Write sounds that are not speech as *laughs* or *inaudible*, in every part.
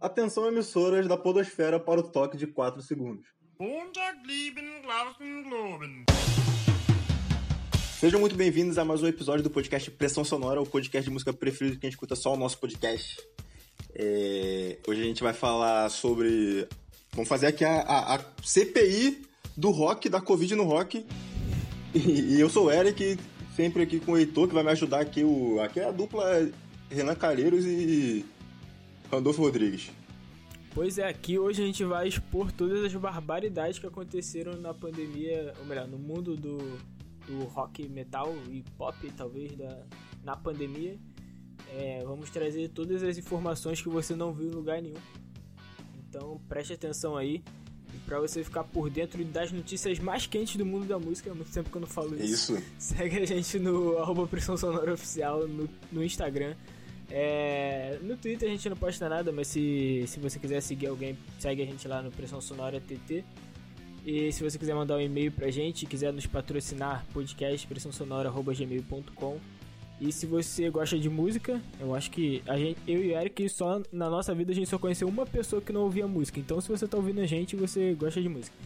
Atenção emissoras da podosfera para o toque de 4 segundos. Sejam muito bem-vindos a mais um episódio do podcast Pressão Sonora, o podcast de música preferido de quem escuta só o nosso podcast. É... Hoje a gente vai falar sobre... Vamos fazer aqui a, a, a CPI do rock, da Covid no rock. E, e, eu sou o Eric, sempre aqui com o Heitor, que vai me ajudar aqui. O, aqui é a dupla Renan Calheiros e Randolfo Rodrigues. Pois é, aqui hoje a gente vai expor todas as barbaridades que aconteceram na pandemia, ou melhor, no mundo do, do rock metal e pop, talvez, da, na pandemia. É, vamos trazer todas as informações que você não viu em lugar nenhum. Então preste atenção aí. E pra você ficar por dentro das notícias mais quentes do mundo da música, há muito tempo que eu não falo isso. Isso. *laughs* Segue a gente no arroba Pressão Sonora Oficial no, no Instagram. É, no Twitter a gente não posta nada, mas se, se você quiser seguir alguém, segue a gente lá no Pressão Sonora TT. E se você quiser mandar um e-mail pra gente, quiser nos patrocinar, podcast pressãosonora.gmail.com. E se você gosta de música, eu acho que a gente, eu e o Eric, só na nossa vida a gente só conheceu uma pessoa que não ouvia música. Então se você tá ouvindo a gente, você gosta de música.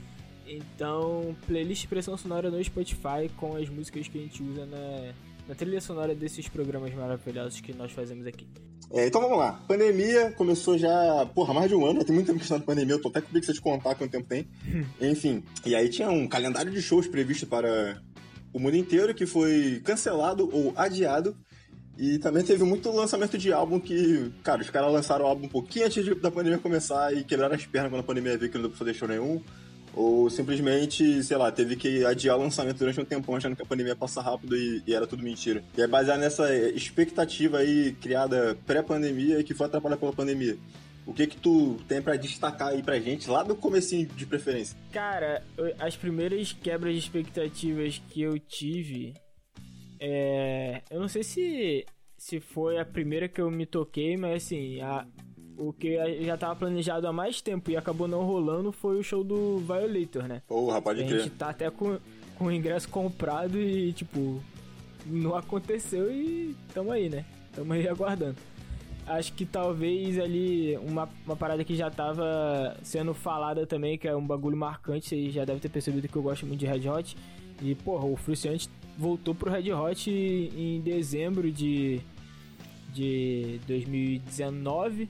Então, playlist Pressão Sonora no Spotify com as músicas que a gente usa na, na trilha sonora desses programas maravilhosos que nós fazemos aqui. É, então vamos lá. Pandemia começou já, porra, mais de um ano. Tem muito tempo que está na pandemia. Eu tô até com preguiça de contar quanto tempo tem. *laughs* Enfim. E aí tinha um calendário de shows previsto para o mundo inteiro que foi cancelado ou adiado. E também teve muito lançamento de álbum que, cara, os caras lançaram o álbum um pouquinho antes da pandemia começar e quebraram as pernas quando a pandemia veio que não deu pra fazer show nenhum. Ou simplesmente, sei lá, teve que adiar o lançamento durante um tempão achando que a pandemia ia passar rápido e, e era tudo mentira. E é baseado nessa expectativa aí criada pré-pandemia e que foi atrapalhada pela pandemia. O que que tu tem para destacar aí pra gente, lá do comecinho de preferência? Cara, as primeiras quebras de expectativas que eu tive... É... Eu não sei se, se foi a primeira que eu me toquei, mas assim, a, o que já tava planejado há mais tempo e acabou não rolando foi o show do Violator, né? Porra, pode crer. A gente tá até com, com o ingresso comprado e, tipo, não aconteceu e tamo aí, né? Tamo aí aguardando. Acho que talvez ali uma, uma parada que já tava sendo falada também, que é um bagulho marcante, você já deve ter percebido que eu gosto muito de Red Hot. E, porra, o Fruciante voltou pro Red Hot em dezembro de, de 2019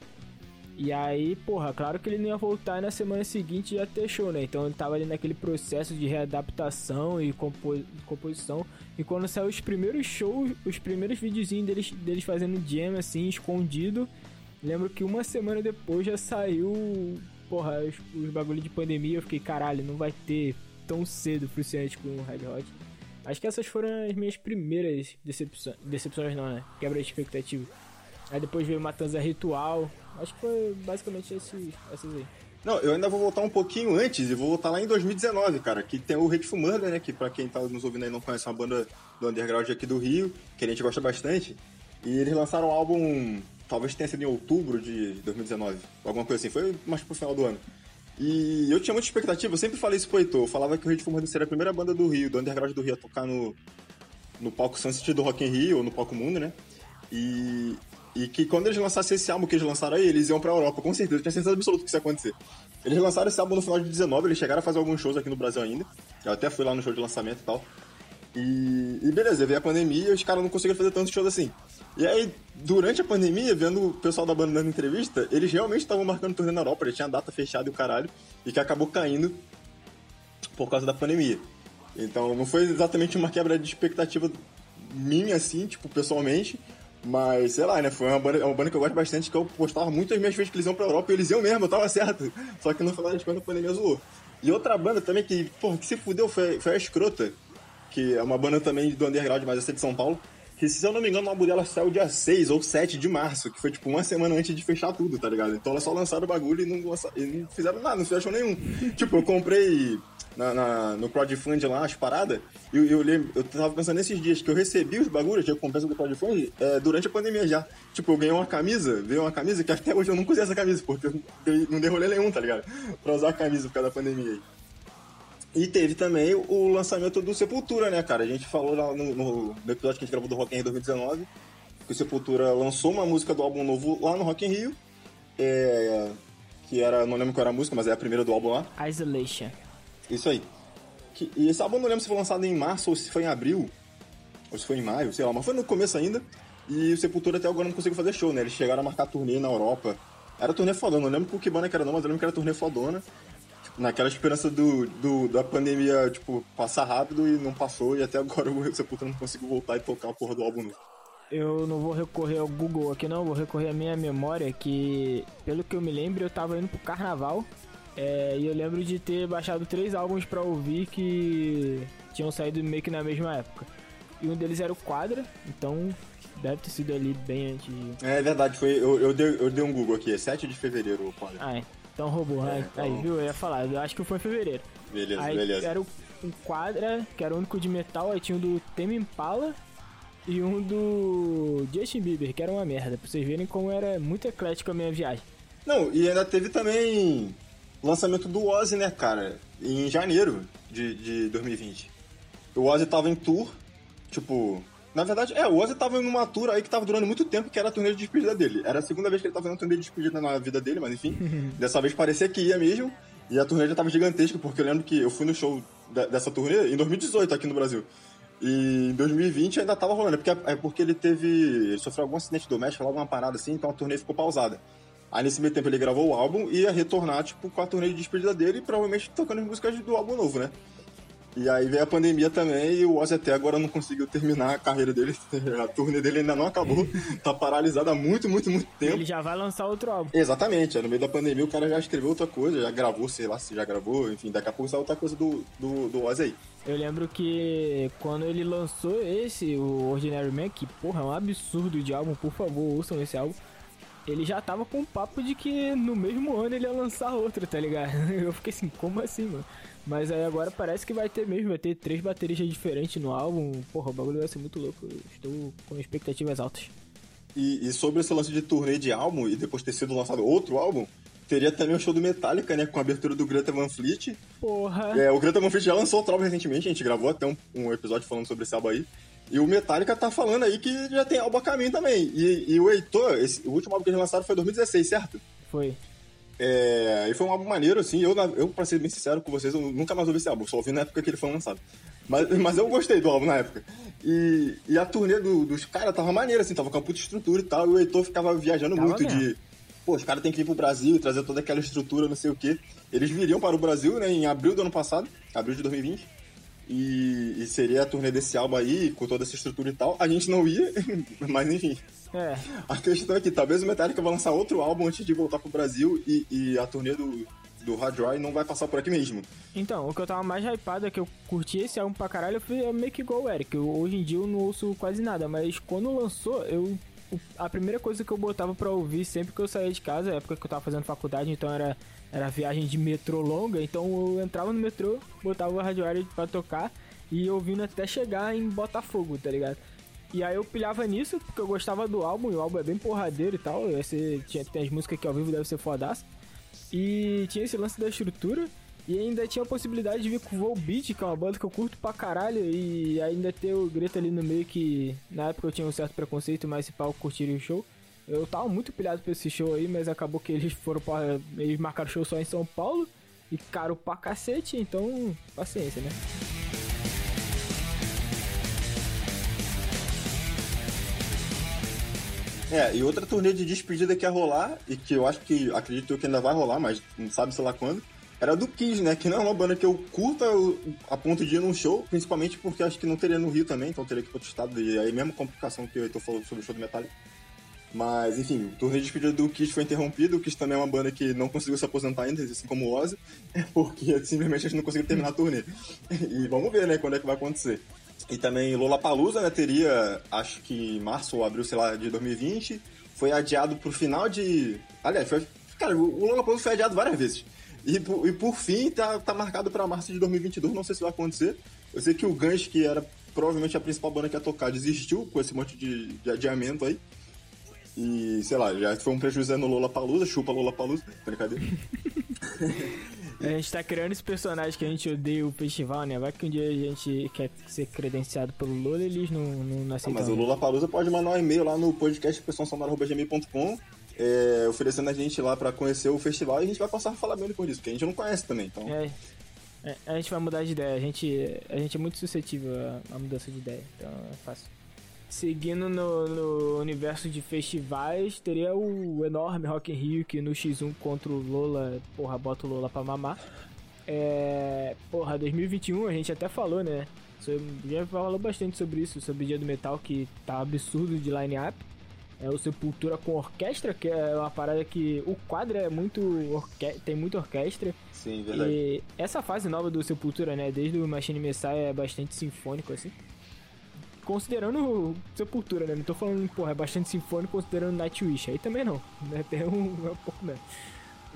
e aí, porra, claro que ele não ia voltar na semana seguinte já ter show, né? Então ele tava ali naquele processo de readaptação e compo composição. E quando saiu os primeiros shows, os primeiros videozinhos deles, deles fazendo jam assim, escondido, lembro que uma semana depois já saiu, porra, os, os bagulho de pandemia. Eu fiquei, caralho, não vai ter tão cedo Fruciante com o Red Hot. Acho que essas foram as minhas primeiras decepções. Decepções não, né? Quebra de expectativa. Aí depois veio Matanza Ritual. Acho que foi basicamente esse, esses aí. Não, eu ainda vou voltar um pouquinho antes e vou voltar lá em 2019, cara, que tem o Hateful Murder, né, que pra quem tá nos ouvindo aí não conhece, é uma banda do underground aqui do Rio, que a gente gosta bastante, e eles lançaram um álbum, talvez tenha sido em outubro de 2019, alguma coisa assim, foi mais pro final do ano. E eu tinha muita expectativa, eu sempre falei isso pro Heitor, eu falava que o Hateful Murder seria a primeira banda do Rio, do underground do Rio, a tocar no, no palco Sunset do Rock in Rio, ou no palco Mundo, né, e, e que quando eles lançassem esse álbum que eles lançaram aí, eles iam pra Europa, com certeza. Eu tinha certeza absoluta que isso ia acontecer. Eles lançaram esse álbum no final de 19, eles chegaram a fazer alguns shows aqui no Brasil ainda. Eu até fui lá no show de lançamento e tal. E, e beleza, veio a pandemia e os caras não conseguiram fazer tantos shows assim. E aí, durante a pandemia, vendo o pessoal da banda dando entrevista, eles realmente estavam marcando turnê na Europa, já tinha data fechada e o caralho, e que acabou caindo por causa da pandemia. Então não foi exatamente uma quebra de expectativa minha, assim, tipo, pessoalmente, mas, sei lá, né? Foi uma banda, é uma banda que eu gosto bastante, que eu postava muito as minhas vezes que eles iam pra Europa e eles iam mesmo, eu tava certo. Só que no final das contas a pandemia zoou. E outra banda também que, porra, que se fudeu foi, foi a Escrota, que é uma banda também do underground, mas essa é de São Paulo. Que, se eu não me engano, o álbum dela saiu dia 6 ou 7 de março, que foi tipo uma semana antes de fechar tudo, tá ligado? Então elas só lançaram o bagulho e não, lançaram, e não fizeram nada, não fizeram nenhum. *laughs* tipo, eu comprei na, na, no crowdfunding lá, as paradas, e eu, eu, eu tava pensando nesses dias que eu recebi os bagulhos de recompensa do crowdfunding é, durante a pandemia já. Tipo, eu ganhei uma camisa, veio uma camisa que até hoje eu nunca usei essa camisa, porque eu, eu não dei rolê nenhum, tá ligado? Pra usar a camisa por causa da pandemia aí. E teve também o lançamento do Sepultura, né, cara? A gente falou lá no, no, no episódio que a gente gravou do Rock in Rio 2019, que o Sepultura lançou uma música do álbum novo lá no Rock in Rio. É, que era, não lembro qual era a música, mas é a primeira do álbum lá. Isolation. Isso aí. Que, e esse álbum não lembro se foi lançado em março ou se foi em abril, ou se foi em maio, sei lá, mas foi no começo ainda. E o Sepultura até agora não conseguiu fazer show, né? Eles chegaram a marcar turnê na Europa. Era turnê fodona, não lembro por que banda que era não, mas eu lembro que era turnê fodona. Naquela esperança do, do, da pandemia, tipo, passar rápido e não passou, e até agora o Sepultura não conseguiu voltar e tocar a porra do álbum novo. Eu não vou recorrer ao Google aqui não, vou recorrer à minha memória, que pelo que eu me lembro eu tava indo pro carnaval é, e eu lembro de ter baixado três álbuns pra ouvir que tinham saído meio que na mesma época. E um deles era o Quadra, então deve ter sido ali bem antes. É verdade, foi, eu, eu, dei, eu dei um Google aqui, é 7 de fevereiro o Quadra. Ah, é. Então roubou, é, então... aí viu? Eu ia falar, eu acho que foi em fevereiro. Beleza, aí beleza. Era o, um Quadra, que era o único de metal, aí tinha um do Tame Impala e um do Justin Bieber, que era uma merda, pra vocês verem como era muito eclético a minha viagem. Não, e ainda teve também lançamento do Ozzy, né, cara? Em janeiro de, de 2020. O Ozzy tava em tour, tipo. Na verdade, é, o Ozzy tava em uma tour aí que tava durando muito tempo, que era a turnê de despedida dele. Era a segunda vez que ele tava fazendo turnê de despedida na vida dele, mas enfim. *laughs* dessa vez parecia que ia mesmo. E a turnê já tava gigantesca, porque eu lembro que eu fui no show dessa turnê em 2018 aqui no Brasil. E em 2020 ainda tava rolando, é porque, é porque ele teve. Ele sofreu algum acidente doméstico, alguma parada assim, então a turnê ficou pausada. Aí nesse meio tempo ele gravou o álbum e ia retornar, tipo, com a turnê de despedida dele e provavelmente tocando as músicas do álbum novo, né? E aí veio a pandemia também e o Ozzy até agora não conseguiu terminar a carreira dele. *laughs* A turnê dele ainda não acabou. tá paralisada há muito, muito, muito tempo. Ele já vai lançar outro álbum. Exatamente. No meio da pandemia o cara já escreveu outra coisa, já gravou, sei lá se já gravou. Enfim, daqui a pouco sai outra coisa do, do, do Ozzy aí. Eu lembro que quando ele lançou esse, o Ordinary Man, que porra, é um absurdo de álbum, por favor, ouçam esse álbum. Ele já tava com o papo de que no mesmo ano ele ia lançar outro, tá ligado? *laughs* Eu fiquei assim, como assim, mano? Mas aí agora parece que vai ter mesmo, vai ter três baterias diferentes no álbum. Porra, o bagulho vai ser muito louco. Eu estou com expectativas altas. E, e, sobre esse lance de turnê de álbum e depois ter sido lançado outro álbum, teria também o show do Metallica, né? Com a abertura do Greta Van Fleet. Porra! É, o Greta Van Fleet já lançou outro álbum recentemente, a gente gravou até um, um episódio falando sobre esse álbum aí. E o Metallica tá falando aí que já tem álbum a caminho também. E, e o Heitor, esse, o último álbum que eles lançaram foi em 2016, certo? Foi. É, e foi um álbum maneiro, assim. Eu, eu, pra ser bem sincero com vocês, eu nunca mais ouvi esse álbum, só ouvi na época que ele foi lançado. Mas, *laughs* mas eu gostei do álbum na época. E, e a turnê do, dos caras tava maneira, assim, tava com a puta estrutura e tal. E o Heitor ficava viajando tava muito mesmo. de. Pô, os caras têm que ir pro Brasil e trazer toda aquela estrutura, não sei o quê. Eles viriam para o Brasil, né, em abril do ano passado, abril de 2020. E, e seria a turnê desse álbum aí, com toda essa estrutura e tal. A gente não ia, *laughs* mas enfim. É. A questão é que talvez o Metallica vai lançar outro álbum antes de voltar pro Brasil e, e a turnê do, do Hard Dry não vai passar por aqui mesmo. Então, o que eu tava mais hypado é que eu curti esse álbum pra caralho, foi é meio que igual o Eric. Eu, hoje em dia eu não ouço quase nada, mas quando lançou, eu. A primeira coisa que eu botava pra ouvir sempre que eu saía de casa, época que eu tava fazendo faculdade, então era, era viagem de metrô longa, então eu entrava no metrô, botava o Hard Dry pra tocar e ouvindo até chegar em Botafogo, tá ligado? E aí eu pilhava nisso, porque eu gostava do álbum, e o álbum é bem porradeiro e tal. Esse, tinha, tem as músicas que ao vivo deve ser fodaço. E tinha esse lance da estrutura. E ainda tinha a possibilidade de vir com o Volbeat, que é uma banda que eu curto pra caralho. E ainda ter o Greta ali no meio, que na época eu tinha um certo preconceito, mas se pau curtiria o show. Eu tava muito pilhado pra esse show aí, mas acabou que eles foram pra. Eles marcaram show só em São Paulo. E caro pra cacete, então paciência, né? É, e outra turnê de despedida que ia rolar, e que eu acho que, acredito que ainda vai rolar, mas não sabe sei lá quando, era do Kiss, né? Que não é uma banda que eu curta a ponto de ir num show, principalmente porque acho que não teria no Rio também, então teria que ir pro estado, e aí mesmo complicação que o Heitor falou sobre o show do Metallica. Mas, enfim, o turnê de despedida do Kiss foi interrompido, o Kiss também é uma banda que não conseguiu se aposentar ainda, assim como o Ozzy, *laughs* porque simplesmente a gente não conseguiu terminar a turnê. E vamos ver, né, quando é que vai acontecer. E também Lollapalooza, né, teria, acho que março ou abril, sei lá, de 2020. Foi adiado pro final de... Aliás, foi... Cara, o Lollapalooza foi adiado várias vezes. E, por, e por fim, tá, tá marcado para março de 2022, não sei se vai acontecer. Eu sei que o Guns, que era provavelmente a principal banda que ia tocar, desistiu com esse monte de, de adiamento aí. E, sei lá, já foi um prejuízo no Lollapalooza, chupa Lollapalooza, brincadeira. *laughs* A gente tá criando esse personagem que a gente odeia o festival, né? Vai que um dia a gente quer ser credenciado pelo Lula eles não, não, não aceitam. Ah, mas o Lula Palusa pode mandar um e-mail lá no podcast pessoalsonora.gmail.com é, oferecendo a gente lá para conhecer o festival e a gente vai passar a falar bem depois disso, porque a gente não conhece também. Então... É, é, a gente vai mudar de ideia, a gente, a gente é muito suscetível à, mudança de ideia, então é fácil. Seguindo no, no, universo de festivais, teria o enorme Rock in Rio, que no X1 contra o Lola, porra, bota o Lola pra mamar. É, porra, 2021 a gente até falou, né? Já falou bastante sobre isso, sobre o Dia do Metal, que tá absurdo de line-up. É o Sepultura com orquestra, que é uma parada que o quadro é muito. Orque... tem muita orquestra. Sim, verdade. E essa fase nova do Sepultura, né? Desde o Machine Messiah é bastante sinfônico, assim. Considerando Sepultura, né? Não tô falando, porra, é bastante sinfônico considerando Nightwish. Aí também não, *laughs* né? Tem um, é um pouco menos.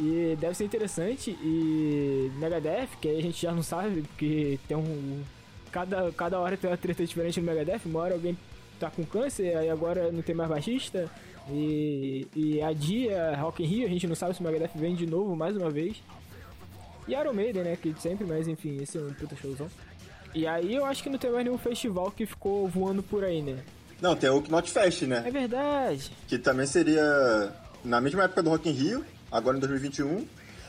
E deve ser interessante. E Megadeth, que aí a gente já não sabe, porque tem um. Cada, cada hora tem uma treta diferente no Megadeth. Uma hora alguém tá com câncer, aí agora não tem mais baixista. E, e a dia, Rock in Rio, a gente não sabe se o Megadeth vem de novo mais uma vez. E Iron Maiden, né, que sempre, mas enfim, esse é um puta showzão. E aí eu acho que não tem mais nenhum festival que ficou voando por aí, né? Não, tem o Knot Fest, né? É verdade. Que também seria na mesma época do Rock in Rio, agora em 2021.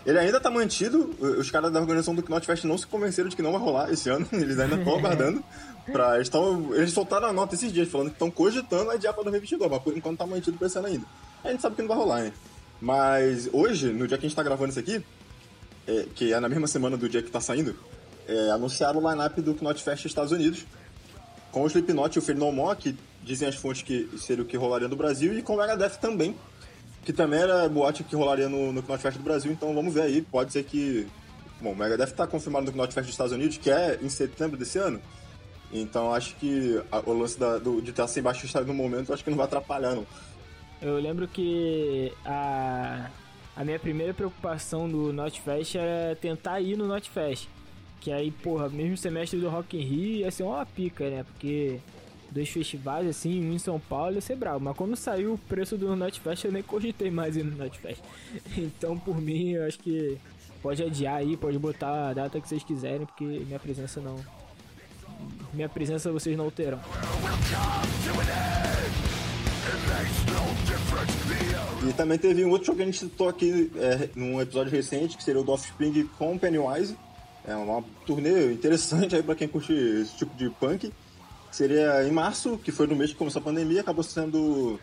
Ele ainda tá mantido, os caras da organização do Knot Fest não se convenceram de que não vai rolar esse ano, *laughs* eles ainda estão *laughs* aguardando. Pra, eles, tão, eles soltaram a nota esses dias, falando que estão cogitando adiar pra 2022, mas por enquanto tá mantido pra esse ano ainda. A gente sabe que não vai rolar, né? Mas hoje, no dia que a gente tá gravando isso aqui, é, que é na mesma semana do dia que tá saindo, é, anunciaram o line-up do Knot Fest Estados Unidos, com o Slipknot e o Fear No More, que dizem as fontes que seria o que rolaria no Brasil, e com o Megadeth também, que também era boate que rolaria no, no Knot Fest do Brasil, então vamos ver aí, pode ser que... Bom, o Megadeth tá confirmado no Knot Fest dos Estados Unidos, que é em setembro desse ano, então acho que a, o lance da, do, de estar sem baixista no momento, acho que não vai atrapalhar, não. Eu lembro que a, a minha primeira preocupação do Notfest era tentar ir no Notfest. Que aí, porra, mesmo semestre do Rock in Rio ia ser uma pica, né? Porque dois festivais, assim, um em São Paulo ia ser bravo. Mas quando saiu o preço do Notfest, eu nem cogitei mais ir no Notfest. *laughs* Então, por mim, eu acho que pode adiar aí, pode botar a data que vocês quiserem, porque minha presença não, minha presença vocês não terão. E também teve um outro show que a gente citou aqui é, num episódio recente, que seria o do Offspring com Pennywise. É uma turnê interessante aí pra quem curte esse tipo de punk. Seria em março, que foi no mês que começou a pandemia, acabou sendo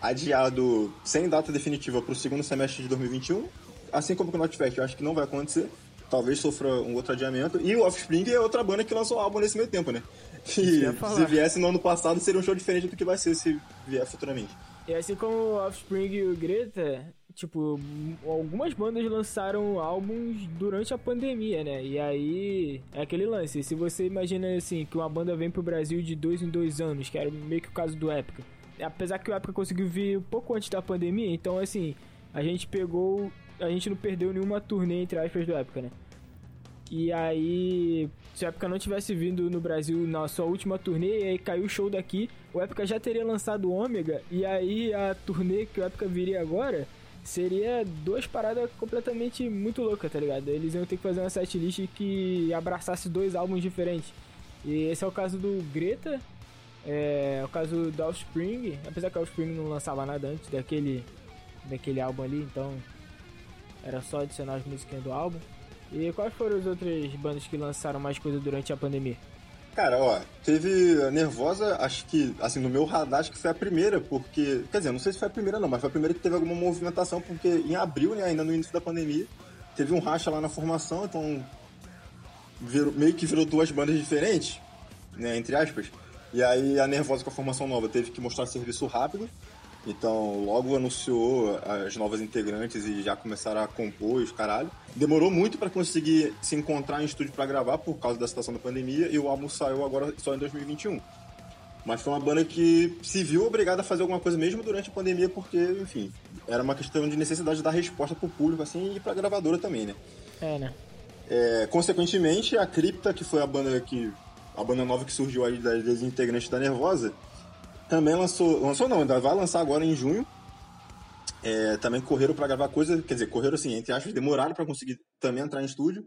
adiado sem data definitiva para o segundo semestre de 2021. Assim como o Knotfest, eu acho que não vai acontecer talvez sofra um outro adiamento. E o Offspring é outra banda que lançou álbum nesse meio tempo, né? *laughs* Que se viesse no ano passado seria um show diferente do que vai ser se vier futuramente. E assim como o Offspring e o Greta, tipo, algumas bandas lançaram álbuns durante a pandemia, né? E aí é aquele lance. Se você imagina assim que uma banda vem pro Brasil de dois em dois anos, que era meio que o caso do Épica. Apesar que o Épica conseguiu vir um pouco antes da pandemia, então assim, a gente pegou. A gente não perdeu nenhuma turnê, entre aspas, do Épica, né? E aí, se o Epica não tivesse vindo no Brasil na sua última turnê, e aí caiu o show daqui, o Epica já teria lançado o Ômega, e aí a turnê que o Epica viria agora seria duas paradas completamente muito loucas, tá ligado? Eles iam ter que fazer uma setlist que abraçasse dois álbuns diferentes. E esse é o caso do Greta, é, o caso do Offspring, apesar que o Offspring não lançava nada antes daquele, daquele álbum ali, então era só adicionar as músicas do álbum. E quais foram as outras bandas que lançaram mais coisa durante a pandemia? Cara, ó, teve a Nervosa, acho que, assim, no meu radar, acho que foi a primeira, porque. Quer dizer, não sei se foi a primeira não, mas foi a primeira que teve alguma movimentação, porque em abril, né, ainda no início da pandemia, teve um racha lá na formação, então. Virou, meio que virou duas bandas diferentes, né, entre aspas. E aí a Nervosa com a formação nova teve que mostrar serviço rápido. Então, logo anunciou as novas integrantes e já começaram a compor os caralho. Demorou muito para conseguir se encontrar em estúdio para gravar por causa da situação da pandemia e o álbum saiu agora só em 2021. Mas foi uma banda que se viu obrigada a fazer alguma coisa mesmo durante a pandemia porque, enfim, era uma questão de necessidade de dar resposta pro público assim e pra gravadora também, né? É, né? É, consequentemente, a Cripta, que foi a banda que a banda nova que surgiu aí das integrantes da Nervosa, também lançou, lançou não, ainda vai lançar agora em junho. É, também correram para gravar coisa, quer dizer, correram assim, entre aspas, demoraram para conseguir também entrar em estúdio.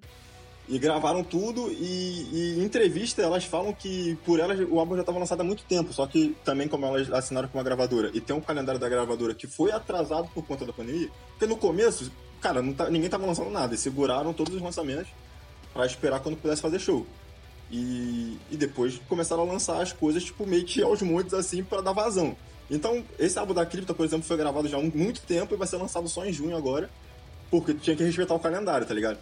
E gravaram tudo e, e, em entrevista elas falam que por elas o álbum já estava lançado há muito tempo, só que também como elas assinaram com uma gravadora e tem um calendário da gravadora que foi atrasado por conta da pandemia, porque no começo, cara, tá, ninguém tava lançando nada, e seguraram todos os lançamentos para esperar quando pudesse fazer show. E, e depois começaram a lançar as coisas, tipo, meio que aos montes assim para dar vazão. Então, esse álbum da Cripta, por exemplo, foi gravado já há muito tempo e vai ser lançado só em junho agora, porque tinha que respeitar o calendário, tá ligado?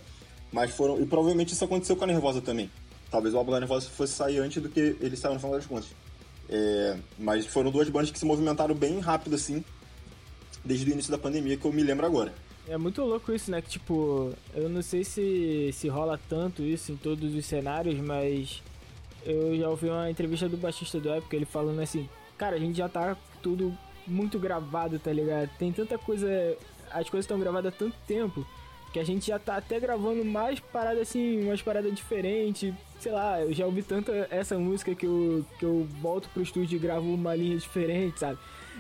Mas foram. E provavelmente isso aconteceu com a Nervosa também. Talvez o álbum da Nervosa fosse sair antes do que ele saiu no final das contas. É, mas foram duas bandas que se movimentaram bem rápido, assim, desde o início da pandemia, que eu me lembro agora. É muito louco isso, né? Que tipo, eu não sei se, se rola tanto isso em todos os cenários, mas eu já ouvi uma entrevista do baixista do Epic, ele falando assim, cara, a gente já tá tudo muito gravado, tá ligado? Tem tanta coisa. As coisas estão gravadas há tanto tempo que a gente já tá até gravando mais paradas assim, umas paradas diferentes. Sei lá, eu já ouvi tanta essa música que eu, que eu volto pro estúdio e gravo uma linha diferente, sabe?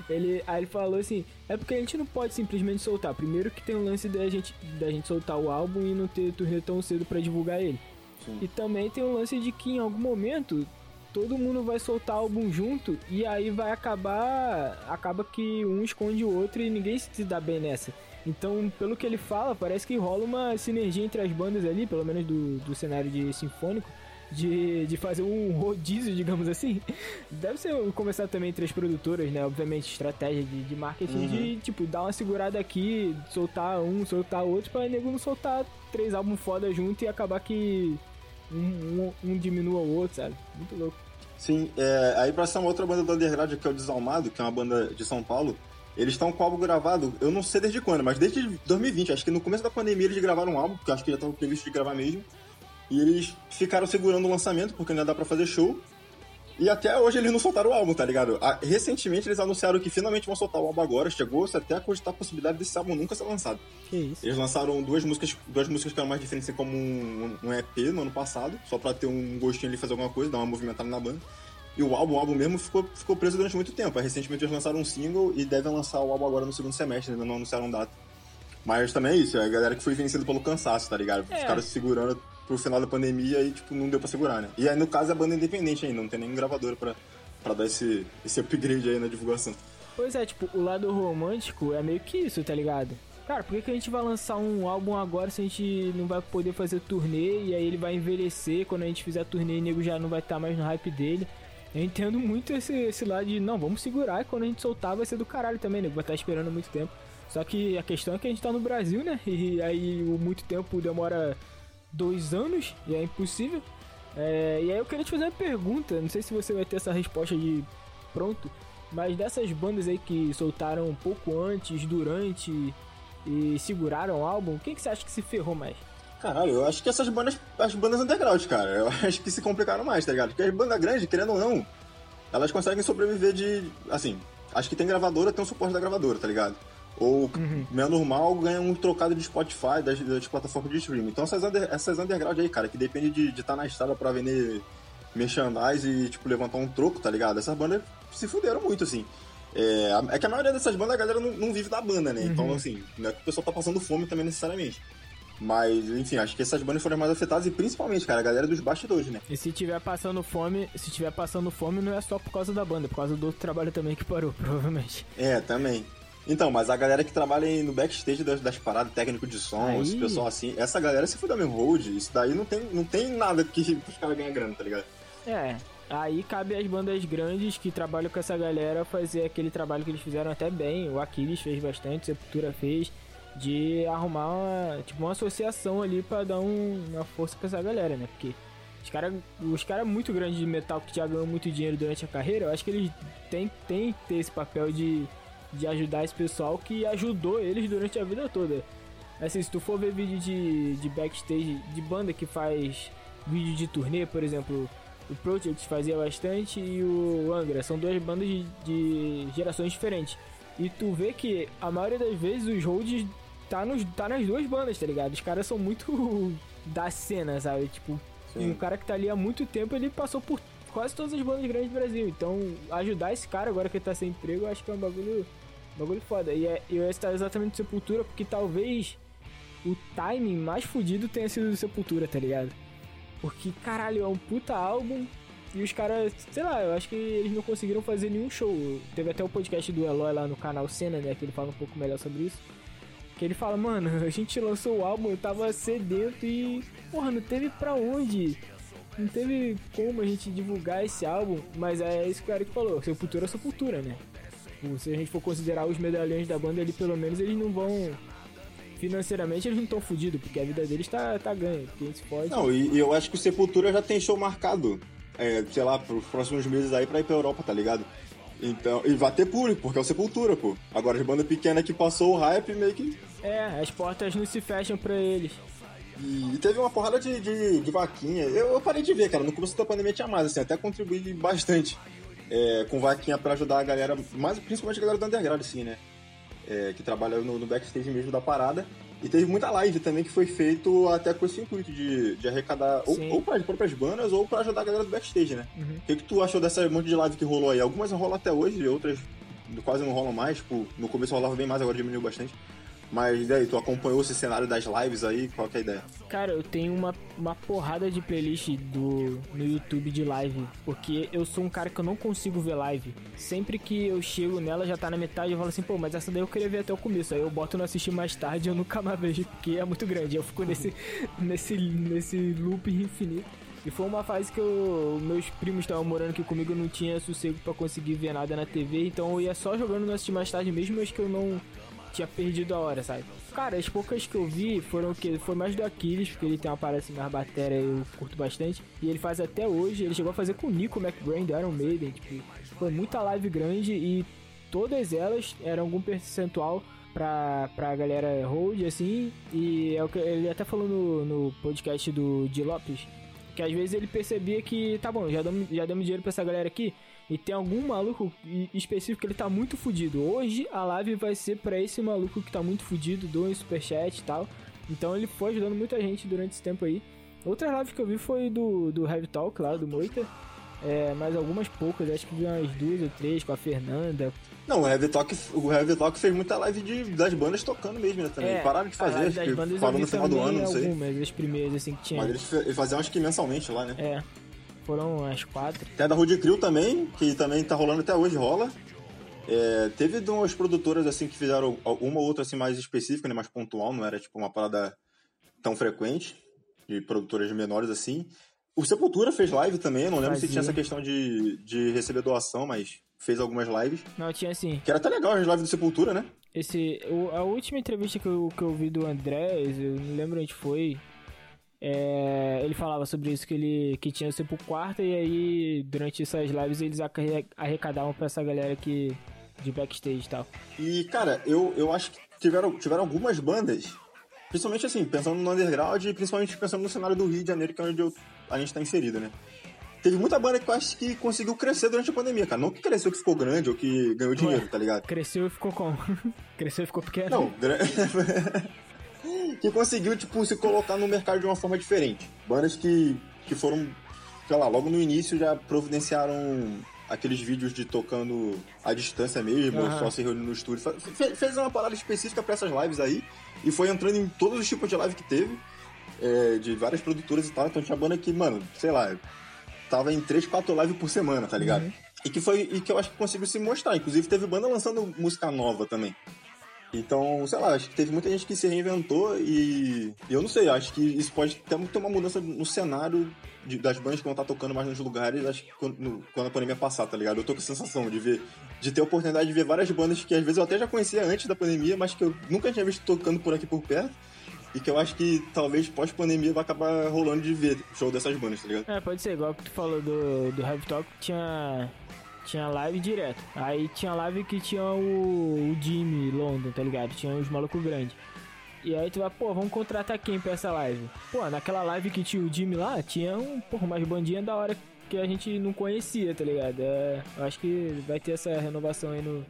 Ele, aí ele falou assim, é porque a gente não pode simplesmente soltar. Primeiro que tem o lance da gente, da gente soltar o álbum e não ter turnê tão cedo para divulgar ele. Sim. E também tem o lance de que em algum momento todo mundo vai soltar álbum junto e aí vai acabar. Acaba que um esconde o outro e ninguém se dá bem nessa. Então, pelo que ele fala, parece que rola uma sinergia entre as bandas ali, pelo menos do, do cenário de sinfônico, de, de fazer um rodízio, *laughs* digamos assim. Deve ser começar também entre as produtoras, né? Obviamente, estratégia de, de marketing uhum. de, tipo, dar uma segurada aqui, soltar um, soltar outro, pra nego não soltar três álbuns foda junto e acabar que um, um, um diminua o outro, sabe? Muito louco. Sim, é, aí pra essa outra banda do Underground, que é o Desalmado, que é uma banda de São Paulo, eles estão com o álbum gravado, eu não sei desde quando, mas desde 2020. Acho que no começo da pandemia eles gravaram um álbum, porque acho que já estava previsto de gravar mesmo. E eles ficaram segurando o lançamento, porque ainda dá pra fazer show. E até hoje eles não soltaram o álbum, tá ligado? Recentemente eles anunciaram que finalmente vão soltar o álbum agora. Chegou-se até a cogitar a possibilidade desse álbum nunca ser lançado. Que isso? Eles lançaram duas músicas, duas músicas que eram mais diferentes, assim, como um, um EP no ano passado, só pra ter um gostinho ali fazer alguma coisa, dar uma movimentada na banda. E o álbum, o álbum mesmo ficou, ficou preso durante muito tempo. Recentemente eles lançaram um single e devem lançar o álbum agora no segundo semestre, ainda não anunciaram data. Mas também é isso, é a galera que foi vencida pelo cansaço, tá ligado? É. Os caras se segurando pro final da pandemia e, tipo, não deu pra segurar, né? E aí, no caso, é a banda independente ainda, não tem nenhum gravador pra, pra dar esse, esse upgrade aí na divulgação. Pois é, tipo, o lado romântico é meio que isso, tá ligado? Cara, por que, que a gente vai lançar um álbum agora se a gente não vai poder fazer turnê e aí ele vai envelhecer? Quando a gente fizer turnê, o nego já não vai estar tá mais no hype dele. Eu entendo muito esse, esse lado de, não, vamos segurar e quando a gente soltar vai ser do caralho também, né? Vai estar esperando muito tempo. Só que a questão é que a gente tá no Brasil, né? E aí o muito tempo demora dois anos e é impossível. É, e aí eu queria te fazer uma pergunta, não sei se você vai ter essa resposta de pronto, mas dessas bandas aí que soltaram um pouco antes, durante e seguraram o álbum, quem que você acha que se ferrou mais? Caralho, eu acho que essas bandas, as bandas underground, cara, eu *laughs* acho que se complicaram mais, tá ligado? Porque as bandas grandes, querendo ou não, elas conseguem sobreviver de. Assim, acho que tem gravadora, tem o suporte da gravadora, tá ligado? Ou, uhum. meio normal, ganha um trocado de Spotify, das, das plataformas de streaming. Então essas, under, essas underground aí, cara, que depende de estar de tá na estrada pra vender merchandise e, tipo, levantar um troco, tá ligado? Essas bandas se fuderam muito, assim. É, é que a maioria dessas bandas a galera não, não vive da banda, né? Então, uhum. Então, assim, não é que o pessoal tá passando fome também necessariamente. Mas, enfim, acho que essas bandas foram mais afetadas e principalmente, cara, a galera dos bastidores, né? E se tiver passando fome, se tiver passando fome, não é só por causa da banda, é por causa do outro trabalho também que parou, *laughs* provavelmente. É, também. Então, mas a galera que trabalha no backstage das, das paradas, técnico de som, Aí... esse pessoal assim, essa galera se fuda mesmo, hold, isso daí não tem, não tem nada que *laughs* os caras ganham grana, tá ligado? É, aí cabe às bandas grandes que trabalham com essa galera fazer aquele trabalho que eles fizeram até bem, o Aquiles fez bastante, Sepultura fez, de arrumar uma, tipo, uma associação ali para dar um, uma força pra essa galera, né? Porque os caras os cara muito grandes de metal que já ganham muito dinheiro durante a carreira, eu acho que eles têm, têm que ter esse papel de, de ajudar esse pessoal que ajudou eles durante a vida toda. Assim, se tu for ver vídeo de, de backstage de banda que faz vídeo de turnê, por exemplo, o Project fazia bastante e o Angra, são duas bandas de, de gerações diferentes. E tu vê que a maioria das vezes os holds tá, nos, tá nas duas bandas, tá ligado? Os caras são muito *laughs* da cena, sabe? Tipo, Sim. um cara que tá ali há muito tempo, ele passou por quase todas as bandas grandes do Brasil. Então, ajudar esse cara agora que ele tá sem emprego, eu acho que é um bagulho, bagulho foda. E é, eu ia estar exatamente Sepultura, porque talvez o timing mais fudido tenha sido do Sepultura, tá ligado? Porque, caralho, é um puta álbum. E os caras, sei lá, eu acho que eles não conseguiram fazer nenhum show. Teve até o podcast do Eloy lá no canal Cena, né? Que ele fala um pouco melhor sobre isso. Que ele fala, mano, *laughs* a gente lançou o álbum, eu tava sedento e. Porra, não teve pra onde. Não teve como a gente divulgar esse álbum, mas é isso que o Eric falou, Sepultura é Sepultura, né? Tipo, se a gente for considerar os medalhões da banda ali, pelo menos eles não vão financeiramente eles não estão fodidos, porque a vida deles tá, tá ganha, porque eles podem. Não, e, e, eu acho que o Sepultura já tem show marcado, é, sei lá, pros próximos meses aí pra ir pra Europa, tá ligado? Então, e vai ter público, porque é o Sepultura, pô. Agora as bandas pequenas que passou o hype meio que. É, as portas não se fecham pra eles. E, e teve uma porrada de, de, de vaquinha. Eu, eu, parei de ver, cara. No começo da pandemia tinha mais, assim, até contribuí bastante é, com vaquinha pra ajudar a galera, mais, principalmente a galera do underground, assim, né? é, que trabalha no, no, backstage mesmo da parada. E teve muita live também que foi feito até com esse intuito de, de arrecadar ou, ou para as próprias bandas ou para ajudar a galera do backstage, né? Uhum. O que, que tu achou dessa monte de live que rolou aí? Algumas rolam até hoje, outras quase não rolam mais. Tipo, no começo rolava bem mais, agora diminuiu bastante. Mas e aí, tu acompanhou esse cenário das lives aí? Qual que é a ideia? Cara, eu tenho uma, uma porrada de playlist do, no YouTube de live, porque eu sou um cara que eu não consigo ver live. Sempre que eu chego nela, já tá na metade, eu falo assim, pô, mas essa daí eu queria ver até o começo. Aí eu boto no assistir mais tarde e eu nunca mais vejo, porque é muito grande. Eu fico nesse, nesse, nesse loop infinito. E foi uma fase que eu, meus primos estavam morando aqui comigo, eu não tinha sossego para conseguir ver nada na TV, então eu ia só jogando no assistir mais tarde mesmo, mas que eu não tinha perdido a hora, sabe? Cara, as poucas que eu vi foram que? Foi mais do Aquiles, porque ele tem uma parada assim, mais bateria eu curto bastante. E ele faz até hoje, ele chegou a fazer com o Nico McBrain do Iron Maiden, tipo, foi muita live grande e todas elas eram algum percentual pra, pra galera hold, assim, e é o que ele até falou no, no podcast do Di Lopes, que às vezes ele percebia que, tá bom, já damos, já damos dinheiro pra essa galera aqui, e tem algum maluco específico que ele tá muito fudido. Hoje a live vai ser para esse maluco que tá muito fudido, do um superchat e tal. Então ele foi ajudando muita gente durante esse tempo aí. Outra live que eu vi foi do, do Heavy Talk lá, do Moita. É, mas algumas poucas, acho que vi umas duas ou três com a Fernanda. Não, o Heavy Talk, o Heavy Talk fez muita live de, das bandas tocando mesmo, né, também. É, Pararam de fazer, acho que parou no final do ano, não sei. Algumas, as primeiras, assim, que tinha. Mas eles faziam acho que mensalmente lá, né? É. Foram as quatro. Tem a da Rude Crew também, que também tá rolando até hoje, rola. É, teve duas produtoras assim que fizeram uma ou outra assim mais específica, né, mais pontual, não era tipo uma parada tão frequente, de produtoras menores assim. O Sepultura fez live também, não lembro Fazia. se tinha essa questão de, de receber doação, mas fez algumas lives. Não, tinha sim. Que era até legal as lives do Sepultura, né? Esse, o, a última entrevista que eu, que eu vi do André, eu não lembro onde foi, é, ele falava sobre isso, que ele que tinha sempre o quarto e aí durante essas lives eles arrecadavam pra essa galera que de backstage e tal. E cara, eu, eu acho que tiveram, tiveram algumas bandas, principalmente assim, pensando no underground e principalmente pensando no cenário do Rio de Janeiro, que é onde eu, a gente tá inserido, né? Teve muita banda que eu acho que conseguiu crescer durante a pandemia, cara. Não que cresceu que ficou grande ou que ganhou dinheiro, Ué, tá ligado? Cresceu e ficou como? *laughs* cresceu e ficou pequeno? Não, *laughs* que conseguiu, tipo, se colocar no mercado de uma forma diferente. Bandas que, que foram, sei lá, logo no início já providenciaram aqueles vídeos de tocando à distância mesmo, uhum. só se reunindo no estúdio. Fe fez uma parada específica para essas lives aí e foi entrando em todos os tipos de live que teve, é, de várias produtoras e tal. Então tinha banda que, mano, sei lá, tava em 3, 4 lives por semana, tá ligado? Uhum. E que foi e que eu acho que conseguiu se mostrar. Inclusive teve banda lançando música nova também. Então, sei lá, acho que teve muita gente que se reinventou e eu não sei, acho que isso pode ter, ter uma mudança no cenário de, das bandas que vão estar tocando mais nos lugares, acho que quando, quando, a pandemia passar, tá ligado? Eu tô com a sensação de ver, de ter a oportunidade de ver várias bandas que às vezes eu até já conhecia antes da pandemia, mas que eu nunca tinha visto tocando por aqui por perto. E que eu acho que talvez pós-pandemia vai acabar rolando de ver show dessas bandas, tá ligado? É, pode ser, igual que tu falou do, do Heavy Talk, tinha tinha live direto. Aí tinha live que tinha o, o Jimmy London, tá ligado? Tinha os malucos grandes. E aí tu vai, pô, vamos contratar quem pra essa live? Pô, naquela live que tinha o Jimmy lá, tinha um, porra, umas bandinhas da hora que a gente não conhecia, tá ligado? É, eu acho que vai ter essa renovação aí no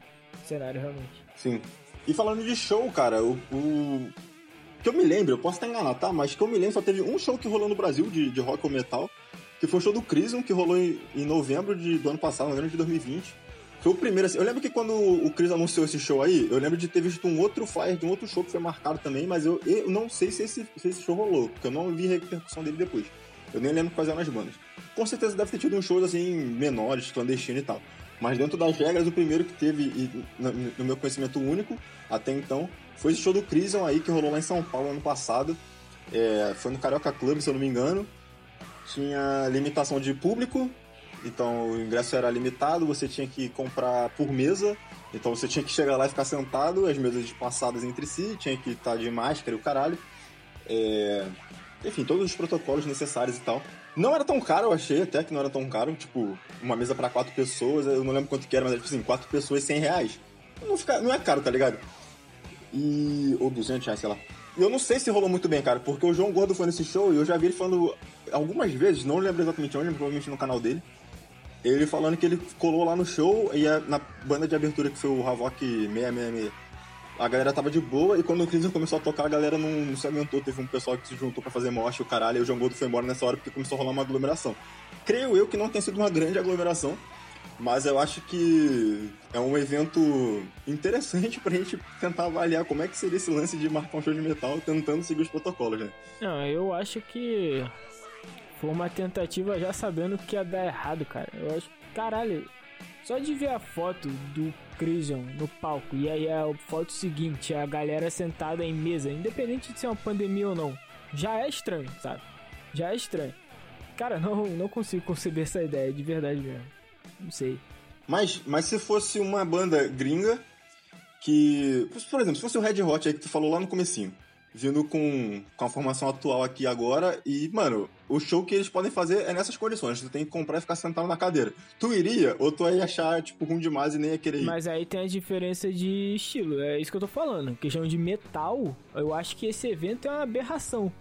cenário, realmente. Sim. E falando de show, cara, o, o... que eu me lembro, eu posso estar enganado, tá? Mas que eu me lembro, só teve um show que rolou no Brasil de, de rock ou metal, que foi o show do Crisum, que rolou em, em novembro de, do ano passado, novembro de 2020. Foi o primeiro, assim, eu lembro que quando o Chris anunciou esse show aí, eu lembro de ter visto um outro flyer de um outro show que foi marcado também, mas eu, eu não sei se esse, se esse show rolou, porque eu não vi repercussão dele depois. Eu nem lembro quais eram as bandas. Com certeza deve ter tido uns shows assim, menores, clandestinos e tal. Mas dentro das regras, o primeiro que teve, e, no meu conhecimento único, até então, foi esse show do Crisium aí que rolou lá em São Paulo ano passado. É, foi no Carioca Club, se eu não me engano. Tinha limitação de público, então o ingresso era limitado, você tinha que comprar por mesa. Então você tinha que chegar lá e ficar sentado, as mesas passadas entre si, tinha que estar de máscara e o caralho. É... Enfim, todos os protocolos necessários e tal. Não era tão caro, eu achei até que não era tão caro. Tipo, uma mesa para quatro pessoas, eu não lembro quanto que era, mas era tipo assim, quatro pessoas, 100 reais. Não, fica, não é caro, tá ligado? E. Ou 200 reais, sei lá. Eu não sei se rolou muito bem, cara, porque o João Gordo foi nesse show e eu já vi ele falando algumas vezes, não lembro exatamente onde, provavelmente no canal dele. Ele falando que ele colou lá no show e na banda de abertura que foi o Havok 666 a galera tava de boa e quando o Cleveland começou a tocar, a galera não, não se aguentou. Teve um pessoal que se juntou para fazer moche, o caralho, e o João Gordo foi embora nessa hora porque começou a rolar uma aglomeração. Creio eu que não tenha sido uma grande aglomeração, mas eu acho que é um evento interessante pra gente tentar avaliar como é que seria esse lance de marcar um show de metal tentando seguir os protocolos, né? Não, eu acho que foi uma tentativa já sabendo que ia dar errado, cara. Eu acho, caralho, só de ver a foto do Crisium no palco e aí a foto seguinte, a galera sentada em mesa, independente de ser uma pandemia ou não, já é estranho, sabe? Já é estranho. Cara, não, não consigo conceber essa ideia, de verdade mesmo. Não sei. Mas, mas se fosse uma banda gringa que. Por exemplo, se fosse o Red Hot aí que tu falou lá no comecinho vindo com, com a formação atual aqui agora. E, mano, o show que eles podem fazer é nessas condições. Tu tem que comprar e ficar sentado na cadeira. Tu iria ou tu ia achar, tipo, ruim demais e nem ia querer ir? Mas aí tem a diferença de estilo. É isso que eu tô falando. Questão de metal, eu acho que esse evento é uma aberração.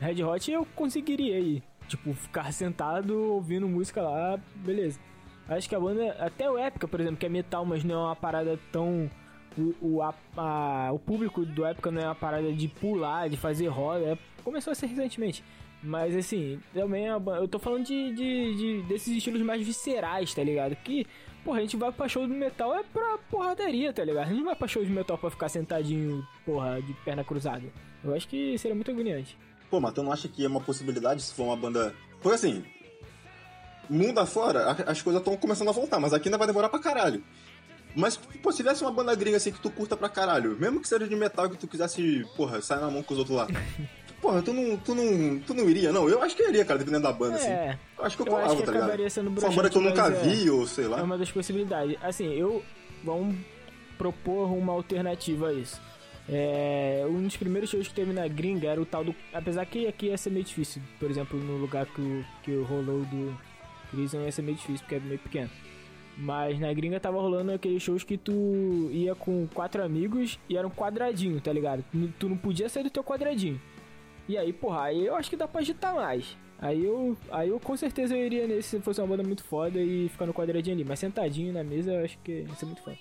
Red Hot eu conseguiria ir. Tipo, ficar sentado ouvindo música lá, beleza. Acho que a banda, até o Épica, por exemplo, que é metal, mas não é uma parada tão o, o, a, a, o público do época não é uma parada de pular, de fazer roda. É, começou a ser recentemente. Mas assim, também é eu tô falando de, de, de, desses estilos mais viscerais, tá ligado? Que, porra, a gente vai pra show de metal é pra porradaria, tá ligado? A gente não vai pra show de metal pra ficar sentadinho, porra, de perna cruzada. Eu acho que seria muito agoniante. Pô, mas tu não acha que é uma possibilidade se for uma banda. Porque assim, mundo afora, as coisas estão começando a voltar, mas aqui ainda vai demorar pra caralho. Mas, pô, se tivesse uma banda gringa assim que tu curta pra caralho, mesmo que seja de metal que tu quisesse, porra, sair na mão com os outros lá. *laughs* Porra, tu não, tu não, tu não iria, não? Eu acho que iria, cara, dependendo da banda, é, assim. Eu acho que eu, eu colava, acho que tá ligado? Sendo uma banda que eu nunca vi, é, ou sei lá. É uma das possibilidades. Assim, eu. Vamos propor uma alternativa a isso. É, um dos primeiros shows que teve na gringa era o tal do. Apesar que aqui ia ser meio difícil, por exemplo, no lugar que que rolou do Cris ia ser meio difícil porque é meio pequeno. Mas na gringa tava rolando aqueles shows que tu ia com quatro amigos e era um quadradinho, tá ligado? Tu não podia sair do teu quadradinho. E aí, porra, aí eu acho que dá pra agitar mais. Aí eu, aí eu com certeza eu iria nesse se fosse uma banda muito foda e ficar no quadradinho ali. Mas sentadinho na mesa eu acho que ia ser muito foda.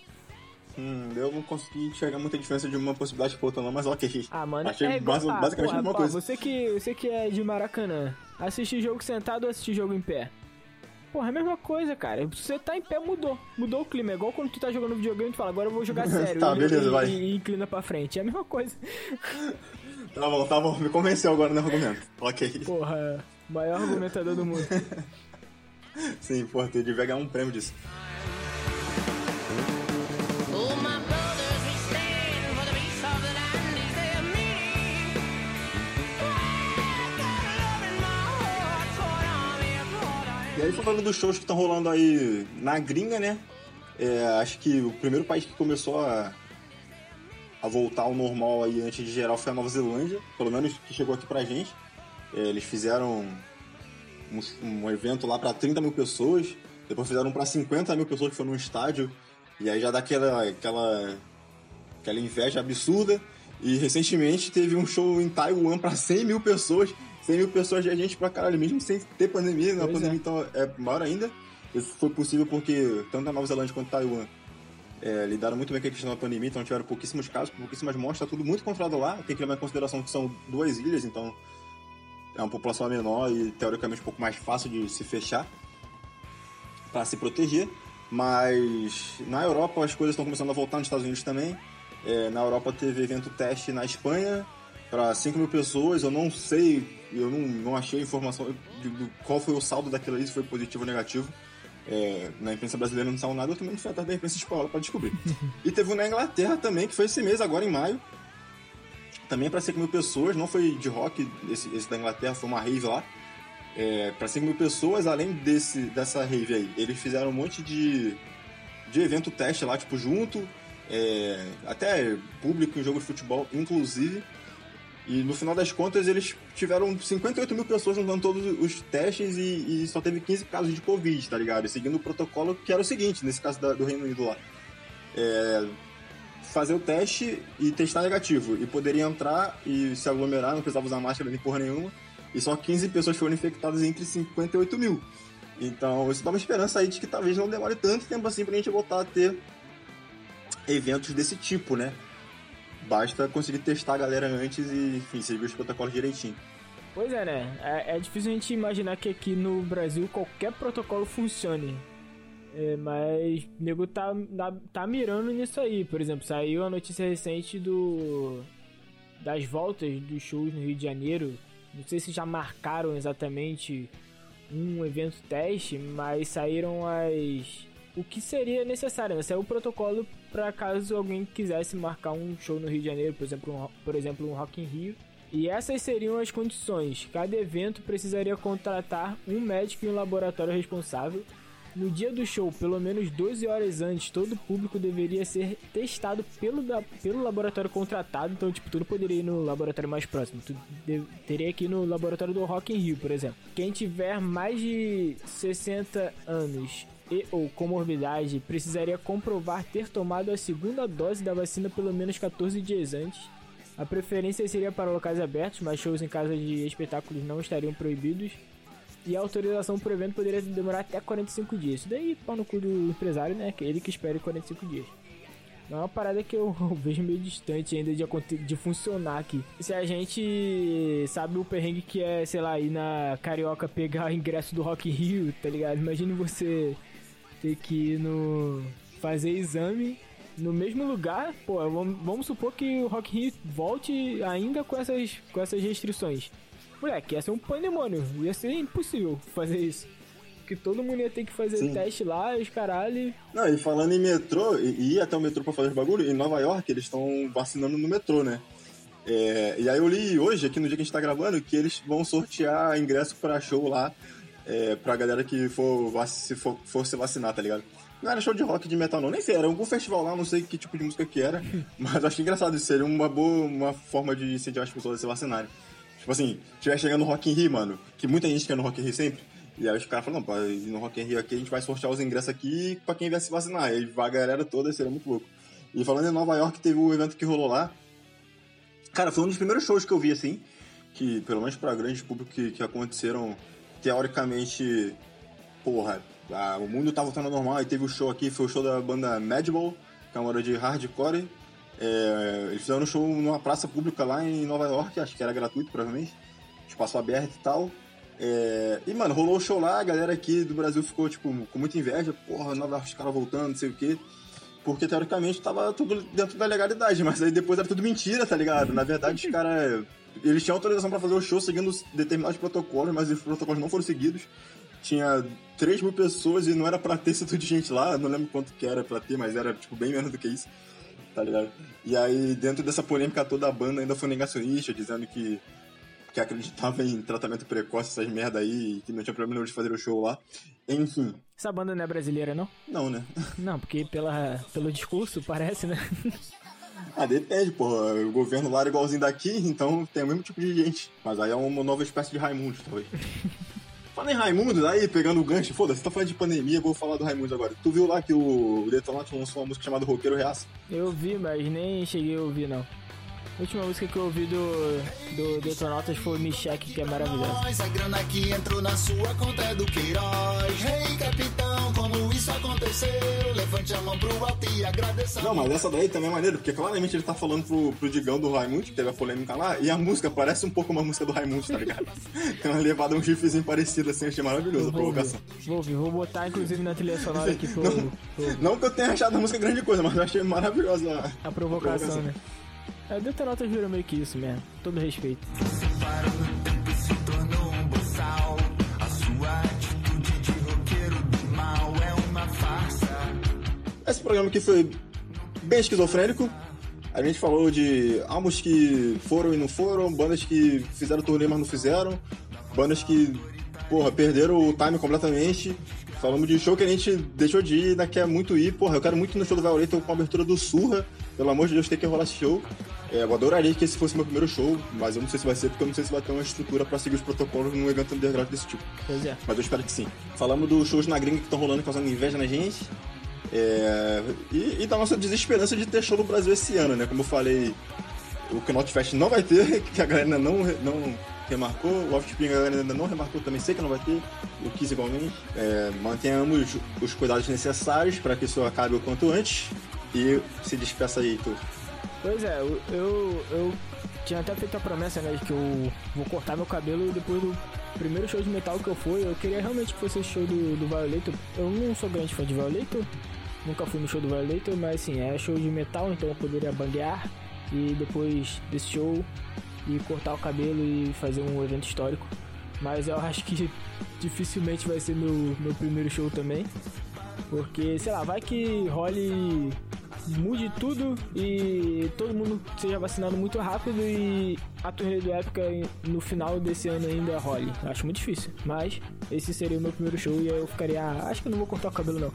Hum, eu não consegui enxergar muita diferença de uma possibilidade pra outra não, mas ok. Ah, mano, Achei é igual, ah, basicamente porra, a mesma coisa. Você que, você que é de Maracanã, assistir jogo sentado ou assistir jogo em pé? Porra, é a mesma coisa, cara. Você tá em pé, mudou. Mudou o clima. É igual quando tu tá jogando videogame e tu fala, agora eu vou jogar *laughs* sério. tá, e, beleza, e, vai. E, inclina pra frente. É a mesma coisa. *laughs* Tá bom, tá bom. Me convenceu agora no argumento. Ok. Porra, maior argumentador do mundo. *laughs* Sim, porra, tu devia ganhar um prêmio disso. E aí, falando dos shows que estão rolando aí na gringa, né? É, acho que o primeiro país que começou a, a voltar ao normal aí antes de geral foi a Nova Zelândia, pelo menos que chegou aqui pra gente. É, eles fizeram um, um evento lá pra 30 mil pessoas, depois fizeram pra 50 mil pessoas que foi num estádio, e aí já dá aquela, aquela, aquela inveja absurda. E recentemente teve um show em Taiwan pra 100 mil pessoas. 100 mil pessoas de gente pra caralho, mesmo sem ter pandemia, na Pois pandemia é. então é maior ainda. Isso foi possível porque tanto a Nova Zelândia quanto Taiwan é, lidaram muito bem com a questão da pandemia, então tiveram pouquíssimos casos, pouquíssimas mortes, tá tudo muito controlado lá. Tem que levar em consideração que são duas ilhas, então é uma população menor e teoricamente um pouco mais fácil de se fechar para se proteger. Mas na Europa as coisas estão começando a voltar nos Estados Unidos também. É, na Europa teve evento teste na Espanha para 5 mil pessoas. Eu não sei, eu não, não achei informação de, de qual foi o saldo daquilo ali, se foi positivo ou negativo. É, na imprensa brasileira não saiu nada, eu também não fui atrás da imprensa espanhola para descobrir. *laughs* e teve um na Inglaterra também, que foi esse mês, agora em maio. Também para 5 mil pessoas, não foi de rock, esse, esse da Inglaterra, foi uma rave lá. É, para 5 mil pessoas, além desse, dessa rave aí, eles fizeram um monte de, de evento teste lá, tipo, junto, é, até público em jogo de futebol, inclusive. E no final das contas, eles tiveram 58 mil pessoas juntando todos os testes e, e só teve 15 casos de Covid, tá ligado? Seguindo o protocolo que era o seguinte, nesse caso da- do Reino Unido lá. É, fazer o teste e testar negativo. E poderia entrar e se aglomerar, não precisava usar máscara nem porra nenhuma. E só 15 pessoas foram infectadas entre 58 mil. Então, isso dá uma esperança aí de que talvez não demore tanto tempo assim pra gente voltar a ter eventos desse tipo, né? Basta conseguir testar a galera antes e, enfim, seguir os protocolos direitinho. Pois é, né? É, é difícil a gente imaginar que aqui no Brasil qualquer protocolo funcione. É, mas o nego tá, tá, mirando nisso aí. Por exemplo, saiu a notícia recente do das voltas dos shows no Rio de Janeiro. Não sei se já marcaram exatamente um evento teste, mas saíram as o que seria necessário, né? Saiu o protocolo para caso alguém quisesse marcar um show no Rio de Janeiro, por exemplo, um, por exemplo, um Rock in Rio. E essas seriam as condições. Cada evento precisaria contratar um médico e um laboratório responsável. No dia do show, pelo menos 12 horas antes, todo o público deveria ser testado pelo, da- pelo laboratório contratado. Então, tipo, tu não poderia ir no laboratório mais próximo. Tu de- teria que ir no laboratório do Rock in Rio, por exemplo. Quem tiver mais de 60 anos e ou comorbidade precisaria comprovar ter tomado a segunda dose da vacina pelo menos 14 dias antes. A preferência seria para locais abertos, mas shows em casas de espetáculos não estariam proibidos. E a autorização para o evento poderia demorar até 45 dias. Isso daí, pau no cu do empresário, né? Que ele que espere 45 dias. Não é uma parada que *laughs* eu vejo meio distante ainda de, de funcionar aqui. Se a gente sabe o perrengue que é, sei lá, ir na Carioca pegar ingresso do Rock Rio, tá ligado? Imagine você ter que ir no. fazer exame no mesmo lugar. Pô, vamos, vamos supor que o Rock Rio volte ainda com essas, com essas restrições. Moleque, ia ser um pandemônio. Ia ser impossível fazer isso. Porque todo mundo ia ter que fazer Sim. teste lá, os caralho. Não, e falando em metrô, e, ir até o metrô pra fazer os bagulho, em Nova York eles estão vacinando no metrô, né? É, e aí eu li hoje, aqui no dia que a gente tá gravando, que eles vão sortear ingresso pra show lá, é, pra galera que for, se for, for se vacinar, tá ligado? Não era show de rock de metal não, nem sei, era algum festival lá, não sei que tipo de música que era, *laughs* mas achei engraçado, isso seria uma boa uma forma de incentivar as pessoas a se vacinarem. Tipo assim, tiver chegando no Rock in Rio, mano, que muita gente quer no Rock in Rio sempre, e aí os caras falam, não, no Rock in Rio aqui a gente vai sortear os ingressos aqui pra quem vier se vacinar, e vai a galera toda, seria muito louco. E falando em Nova York, teve o evento que rolou lá, Cara, foi um dos primeiros shows que eu vi, assim, que, pelo menos pra grande público, que, que aconteceram, teoricamente, porra, a- o mundo tá voltando ao normal, e teve o show aqui, foi o show da banda Madball, que é uma banda de hardcore, é, eles fizeram um show numa praça pública lá em Nova York, acho que era gratuito, provavelmente, espaço aberto e tal, é, e, mano, rolou o show lá, a galera aqui do Brasil ficou, tipo, com muita inveja, porra, Nova York, os caras voltando, não sei o quê, porque teoricamente tava tudo dentro da legalidade, mas aí depois era tudo mentira, tá ligado? Na verdade, os caras. Eles tinham autorização pra fazer o show seguindo os determinados protocolos, mas os protocolos não foram seguidos. Tinha 3 mil pessoas e não era pra ter *laughs* esse tudo de gente lá, não lembro quanto que era pra ter, mas era tipo bem menos do que isso, tá ligado? E aí, dentro dessa polêmica toda, a banda ainda foi negacionista, dizendo que, que acreditava em tratamento precoce, essas merda aí, e que não tinha problema nenhum de fazer o show lá. Enfim, Essa banda não é brasileira, não? não, né? Não, porque pela, pelo discurso parece, né? *laughs* Ah, depende, porra. O governo lá era igualzinho daqui, então tem o mesmo tipo de gente. Mas aí é uma nova espécie de Raimundo, talvez. *laughs* Fala em Raimundo, aí pegando o gancho, foda-se, tá falando de pandemia, eu vou falar do Raimundo agora. Tu viu lá que o Detonautas lançou uma música chamada Roqueiro Reaça? Eu vi, mas nem cheguei a ouvir, não. A última música que eu ouvi do, do Detonautas foi Me Cheque, que é maravilhosa. A grana que entrou na sua conta é do Queiroz. Rei capitão, como isso aconteceu? Levante a mão pro alto e agradeça. Não, mas essa daí também é maneiro, porque claramente ele tá falando pro, pro Digão do Raimundo, que teve a polêmica lá, e a música parece um pouco uma música do Raimundo, tá ligado? *laughs* Tem uma levada, um riffzinho parecido assim, achei maravilhoso a provocação. vou ouvir, vou botar inclusive na trilha sonora aqui *laughs* pro, pro- Não que eu tenha achado a música grande coisa, mas eu achei maravilhosa a- a provocação, Provocação. né? É, Detonautas virou meio que isso mesmo, todo respeito. Parou no tempo e se tornou um boçal. A sua atitude de roqueiro do mal é uma farsa. Esse programa aqui foi bem esquizofrênico. A gente falou de álbuns que foram e não foram, bandas que fizeram turnê, mas não fizeram, bandas que, porra, perderam o time completamente. Falamos de show que a gente deixou de ir, ainda quer muito ir. Porra, eu quero muito no show do Violator com a abertura do Surra. Pelo amor de Deus, tem que rolar esse show. É, eu adoraria que esse fosse meu primeiro show, mas eu não sei se vai ser, porque eu não sei se vai ter uma estrutura pra seguir os protocolos num evento underground desse tipo. Pois é. Mas eu espero que sim. Falamos dos shows na gringa que estão rolando causando inveja na gente. É, e, e da nossa desesperança de ter show no Brasil esse ano, né? Como eu falei, o Knot Fest não vai ter, *laughs* que a galera ainda não, não remarcou, o Offspring a galera ainda não remarcou, também sei que não vai ter, o Kiss igualmente. É, mantenhamos os cuidados necessários para que isso acabe o quanto antes. E se despeça aí, tu. Pois é, eu, eu, tinha até feito a promessa, né, de que eu vou cortar meu cabelo depois do primeiro show de metal que eu fui. Eu queria realmente que fosse esse show do, do. Eu não sou grande fã de Violator, nunca fui no show do Violator, mas assim, é show de metal, então eu poderia banguear e depois desse show e cortar o cabelo e fazer um evento histórico. Mas eu acho que *laughs* dificilmente vai ser meu, meu primeiro show também. Porque, sei lá, vai que role mude tudo e todo mundo seja vacinado muito rápido e a turnê do Épica no final desse ano ainda role. Acho muito difícil, mas esse seria o meu primeiro show e aí eu ficaria, ah, acho que não vou cortar o cabelo não.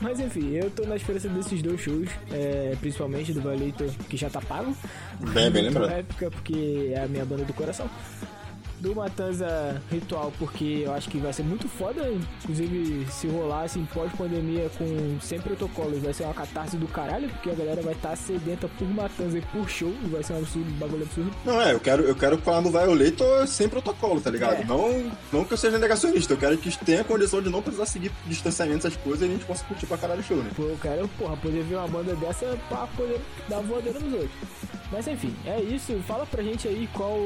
Mas enfim, eu tô na esperança desses dois shows, é, principalmente do Violator, que já tá pago. Bem, bem Do *laughs* lembrado. Épica, porque é a minha banda do coração do Matanza Ritual, porque eu acho que vai ser muito foda, inclusive se rolar assim pós-pandemia com sem protocolos, vai ser uma catarse do caralho, porque a galera vai estar sedenta por Matanza e por show, e vai ser um absurdo, um bagulho absurdo. Não, é, eu quero, eu quero falar do Violator sem protocolo, tá ligado? É. Não, não que eu seja negacionista, eu quero que tenha a condição de não precisar seguir distanciamento, essas coisas, e a gente possa curtir pra caralho o show, né? Pô, eu quero, porra, poder ver uma banda dessa pra poder dar voadeira nos outros. Mas enfim, é isso. Fala pra gente aí qual,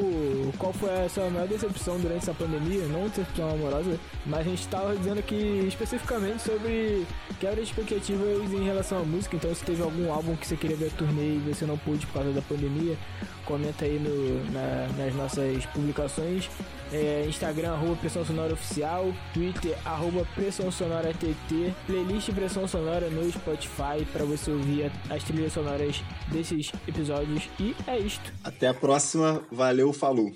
qual foi a sua maior decepção durante essa pandemia. Não decepção amorosa, mas a gente tava dizendo aqui especificamente sobre quebra de expectativas em relação à música. Então, se teve algum álbum que você queria ver a turnê e você não pôde por causa da pandemia, comenta aí no, na- nas nossas publicações. É, Instagram, arroba Pressão Sonora Oficial, Twitter, arroba Pressão Sonora TT, playlist Pressão Sonora no Spotify para você ouvir as trilhas sonoras desses episódios. E é isto. Até a próxima, valeu, falou!